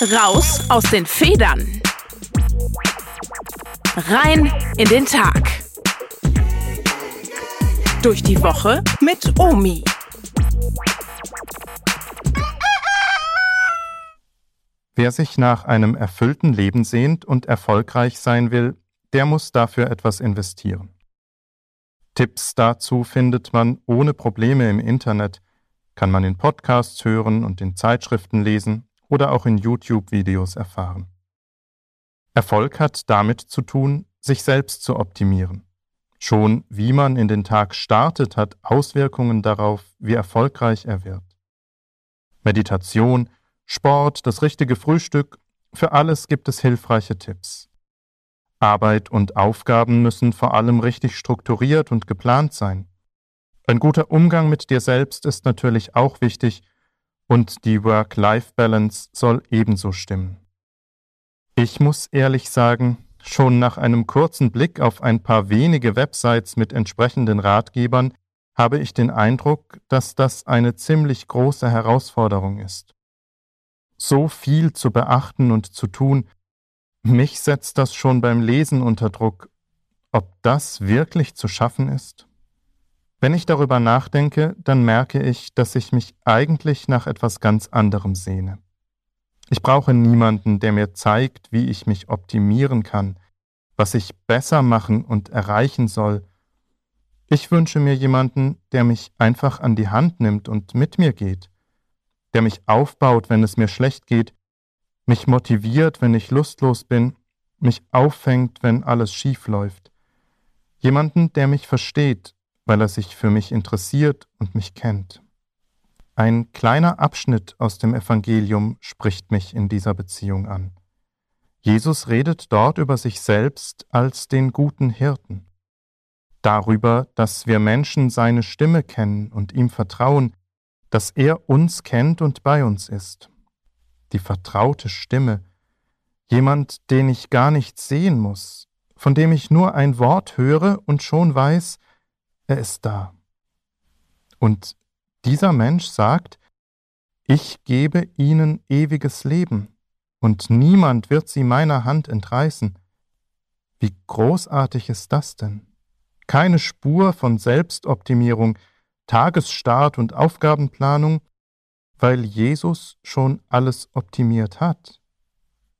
Raus aus den Federn. Rein in den Tag. Durch die Woche mit Omi. Wer sich nach einem erfüllten Leben sehnt und erfolgreich sein will, der muss dafür etwas investieren. Tipps dazu findet man ohne Probleme im Internet, kann man in Podcasts hören und in Zeitschriften lesen oder auch in YouTube-Videos erfahren. Erfolg hat damit zu tun, sich selbst zu optimieren. Schon wie man in den Tag startet, hat Auswirkungen darauf, wie erfolgreich er wird. Meditation, Sport, das richtige Frühstück, für alles gibt es hilfreiche Tipps. Arbeit und Aufgaben müssen vor allem richtig strukturiert und geplant sein. Ein guter Umgang mit dir selbst ist natürlich auch wichtig und die Work-Life-Balance soll ebenso stimmen. Ich muss ehrlich sagen, schon nach einem kurzen Blick auf ein paar wenige Websites mit entsprechenden Ratgebern habe ich den Eindruck, dass das eine ziemlich große Herausforderung ist. So viel zu beachten und zu tun, mich setzt das schon beim Lesen unter Druck, ob das wirklich zu schaffen ist. Wenn ich darüber nachdenke, dann merke ich, dass ich mich eigentlich nach etwas ganz anderem sehne. Ich brauche niemanden, der mir zeigt, wie ich mich optimieren kann, was ich besser machen und erreichen soll. Ich wünsche mir jemanden, der mich einfach an die Hand nimmt und mit mir geht, der mich aufbaut, wenn es mir schlecht geht, mich motiviert, wenn ich lustlos bin, mich auffängt, wenn alles schief läuft. Jemanden, der mich versteht, weil er sich für mich interessiert und mich kennt. Ein kleiner Abschnitt aus dem Evangelium spricht mich in dieser Beziehung an. Jesus redet dort über sich selbst als den guten Hirten. Darüber, dass wir Menschen seine Stimme kennen und ihm vertrauen, dass er uns kennt und bei uns ist die vertraute Stimme, jemand, den ich gar nicht sehen muss, von dem ich nur ein Wort höre und schon weiß, er ist da. Und dieser Mensch sagt, ich gebe ihnen ewiges Leben, und niemand wird sie meiner Hand entreißen. Wie großartig ist das denn? Keine Spur von Selbstoptimierung, Tagesstart und Aufgabenplanung, weil Jesus schon alles optimiert hat.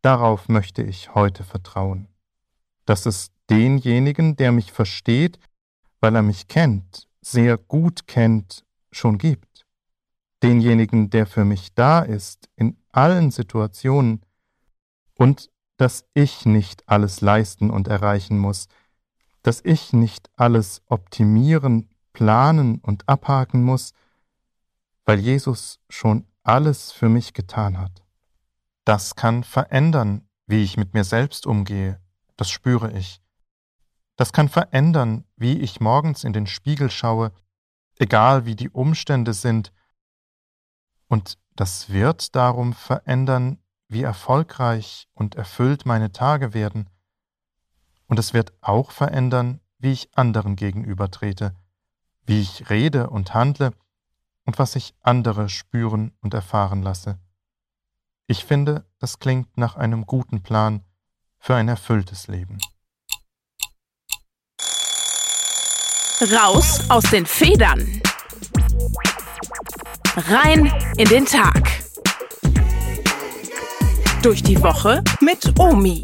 Darauf möchte ich heute vertrauen, dass es denjenigen, der mich versteht, weil er mich kennt, sehr gut kennt, schon gibt. Denjenigen, der für mich da ist, in allen Situationen, und dass ich nicht alles leisten und erreichen muss, dass ich nicht alles optimieren, planen und abhaken muss, weil Jesus schon alles für mich getan hat. Das kann verändern, wie ich mit mir selbst umgehe, das spüre ich. Das kann verändern, wie ich morgens in den Spiegel schaue, egal wie die Umstände sind, und das wird darum verändern, wie erfolgreich und erfüllt meine Tage werden, und es wird auch verändern, wie ich anderen gegenübertrete, wie ich rede und handle, und was ich andere spüren und erfahren lasse. Ich finde, das klingt nach einem guten Plan für ein erfülltes Leben. Raus aus den Federn. Rein in den Tag. Durch die Woche mit Omi.